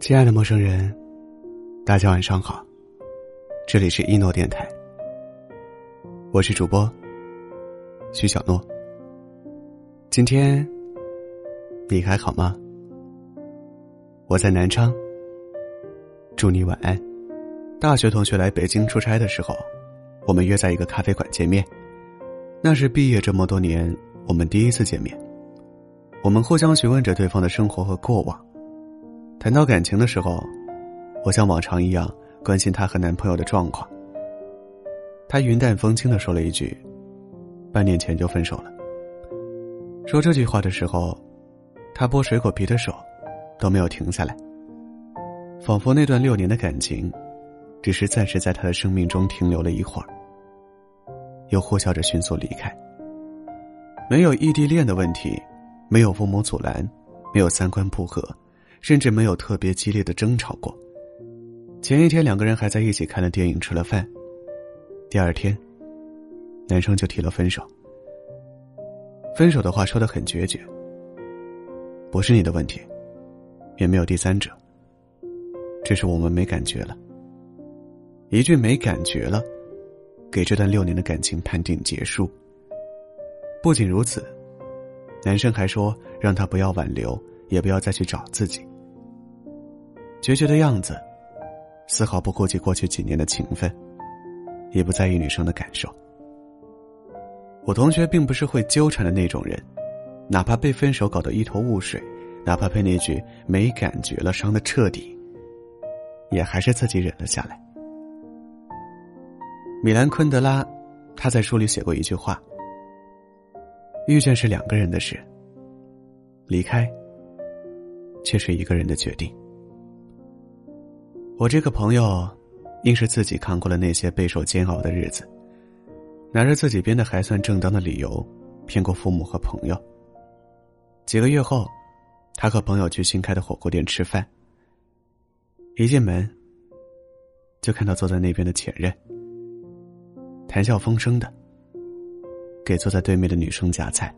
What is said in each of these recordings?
亲爱的陌生人，大家晚上好，这里是一诺电台，我是主播徐小诺。今天你还好吗？我在南昌，祝你晚安。大学同学来北京出差的时候，我们约在一个咖啡馆见面，那是毕业这么多年我们第一次见面。我们互相询问着对方的生活和过往。谈到感情的时候，我像往常一样关心她和男朋友的状况。她云淡风轻的说了一句：“半年前就分手了。”说这句话的时候，她剥水果皮的手都没有停下来，仿佛那段六年的感情，只是暂时在她的生命中停留了一会儿，又呼啸着迅速离开。没有异地恋的问题，没有父母阻拦，没有三观不合。甚至没有特别激烈的争吵过。前一天两个人还在一起看了电影，吃了饭。第二天，男生就提了分手。分手的话说的很决绝。不是你的问题，也没有第三者。只是我们没感觉了。一句没感觉了，给这段六年的感情判定结束。不仅如此，男生还说让他不要挽留。也不要再去找自己。决绝的样子，丝毫不顾及过去几年的情分，也不在意女生的感受。我同学并不是会纠缠的那种人，哪怕被分手搞得一头雾水，哪怕被那句没感觉了伤的彻底，也还是自己忍了下来。米兰昆德拉，他在书里写过一句话：“遇见是两个人的事，离开。”却是一个人的决定。我这个朋友，硬是自己扛过了那些备受煎熬的日子，拿着自己编的还算正当的理由，骗过父母和朋友。几个月后，他和朋友去新开的火锅店吃饭。一进门，就看到坐在那边的前任，谈笑风生的给坐在对面的女生夹菜。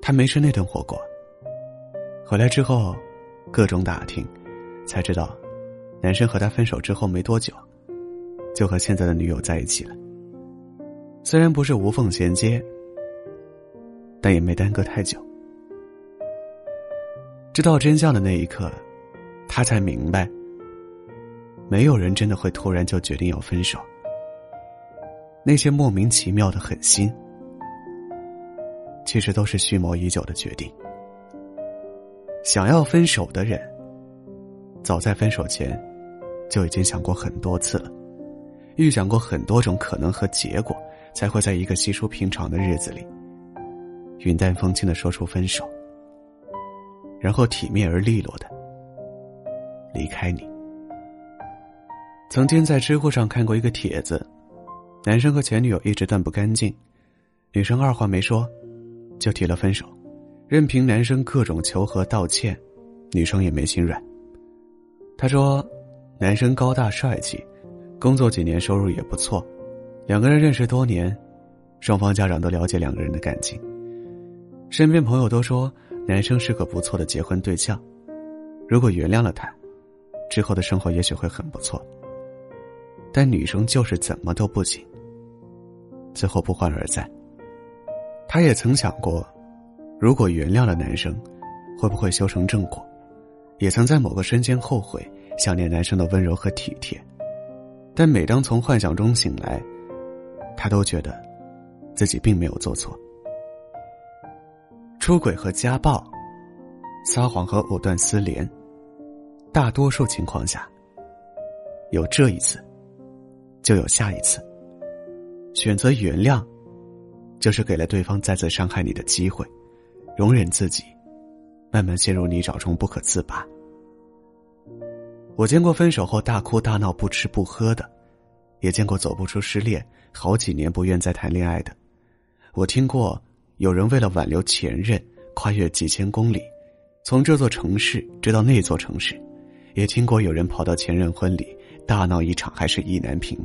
他没吃那顿火锅。回来之后，各种打听，才知道，男生和他分手之后没多久，就和现在的女友在一起了。虽然不是无缝衔接，但也没耽搁太久。知道真相的那一刻，他才明白，没有人真的会突然就决定要分手。那些莫名其妙的狠心，其实都是蓄谋已久的决定。想要分手的人，早在分手前就已经想过很多次了，预想过很多种可能和结果，才会在一个稀疏平常的日子里，云淡风轻的说出分手，然后体面而利落的离开你。曾经在知乎上看过一个帖子，男生和前女友一直断不干净，女生二话没说，就提了分手。任凭男生各种求和道歉，女生也没心软。他说：“男生高大帅气，工作几年收入也不错，两个人认识多年，双方家长都了解两个人的感情。身边朋友都说男生是个不错的结婚对象，如果原谅了他，之后的生活也许会很不错。但女生就是怎么都不行，最后不欢而散。他也曾想过。”如果原谅了男生，会不会修成正果？也曾在某个瞬间后悔，想念男生的温柔和体贴，但每当从幻想中醒来，他都觉得自己并没有做错。出轨和家暴，撒谎和藕断丝连，大多数情况下，有这一次，就有下一次。选择原谅，就是给了对方再次伤害你的机会。容忍自己，慢慢陷入泥沼中不可自拔。我见过分手后大哭大闹、不吃不喝的，也见过走不出失恋、好几年不愿再谈恋爱的。我听过有人为了挽留前任，跨越几千公里，从这座城市追到那座城市；也听过有人跑到前任婚礼大闹一场，还是意难平。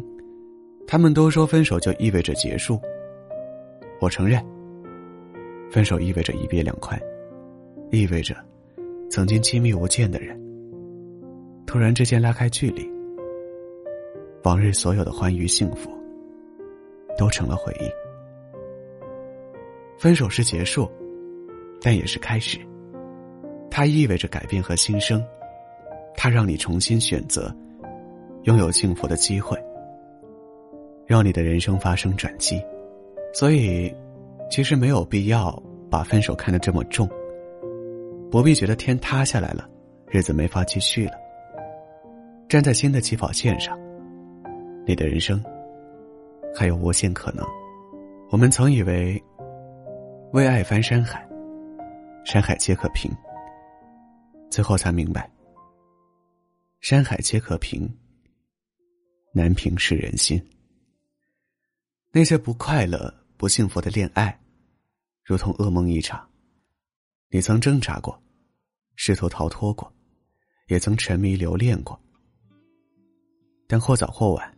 他们都说分手就意味着结束。我承认。分手意味着一别两宽，意味着曾经亲密无间的人突然之间拉开距离，往日所有的欢愉幸福都成了回忆。分手是结束，但也是开始。它意味着改变和新生，它让你重新选择，拥有幸福的机会，让你的人生发生转机。所以，其实没有必要把分手看得这么重。不必觉得天塌下来了，日子没法继续了。站在新的起跑线上，你的人生还有无限可能。我们曾以为。为爱翻山海，山海皆可平。最后才明白，山海皆可平，难平是人心。那些不快乐、不幸福的恋爱，如同噩梦一场。你曾挣扎过，试图逃脱过，也曾沉迷留恋过，但或早或晚，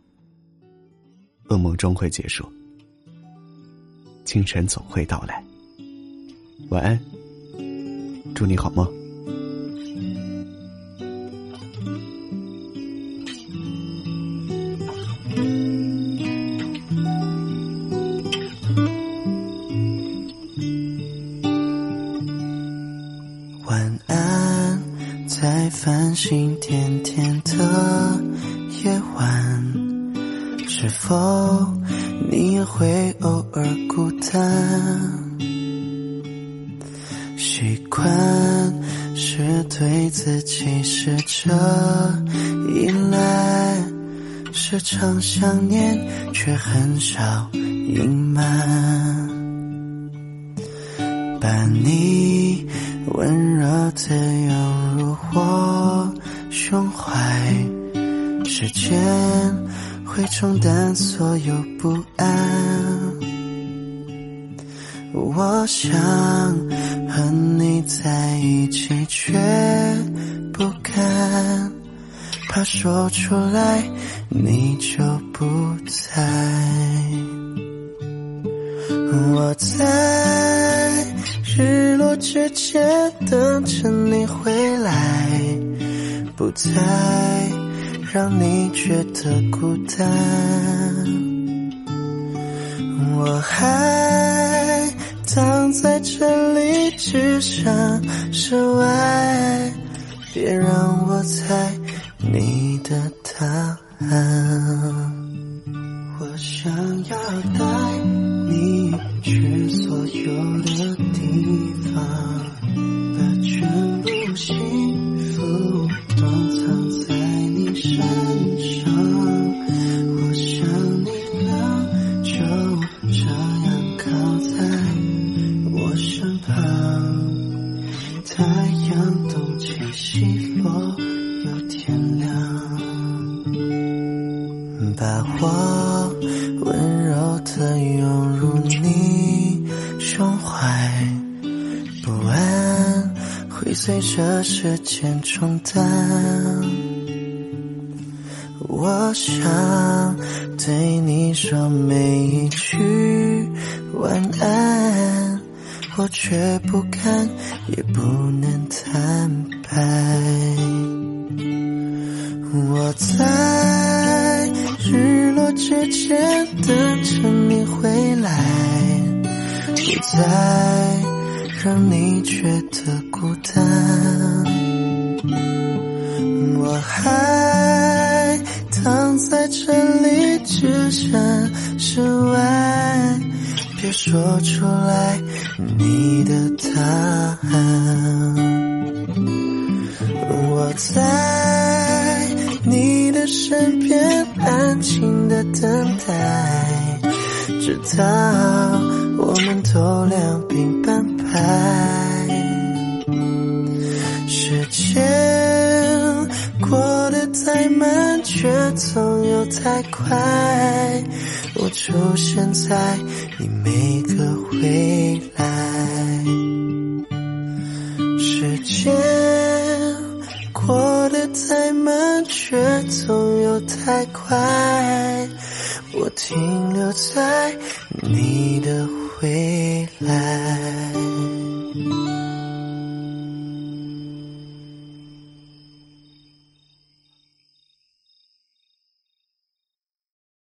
噩梦终会结束，清晨总会到来。晚安，祝你好梦。在繁星点点的夜晚，是否你也会偶尔孤单？习惯是对自己试着依赖，时常想念却很少隐瞒，把你温热的拥我胸怀，时间会冲淡所有不安。我想和你在一起，却不敢，怕说出来你就不在。我在日落之前等着你回来，不再让你觉得孤单。我还。躺在这里，只想室外，别让我猜你的答案。我想要带你去所有的地方，把全部幸福都藏在你身上。我想你了，就这样靠在我身旁。太阳东起西落，又天亮，把我随着时间冲淡。我想对你说每一句晚安。我却不敢，也不能坦白。我在日落之前等着你回来，不再让你觉得孤单。我还躺在这里，置身事外。别说出来你的答案，我在你的身边安静的等待，直到我们都两鬓斑白。总有太快。我出现在你每个未来，时间过得太慢，却总又太快。我停留在你的未来。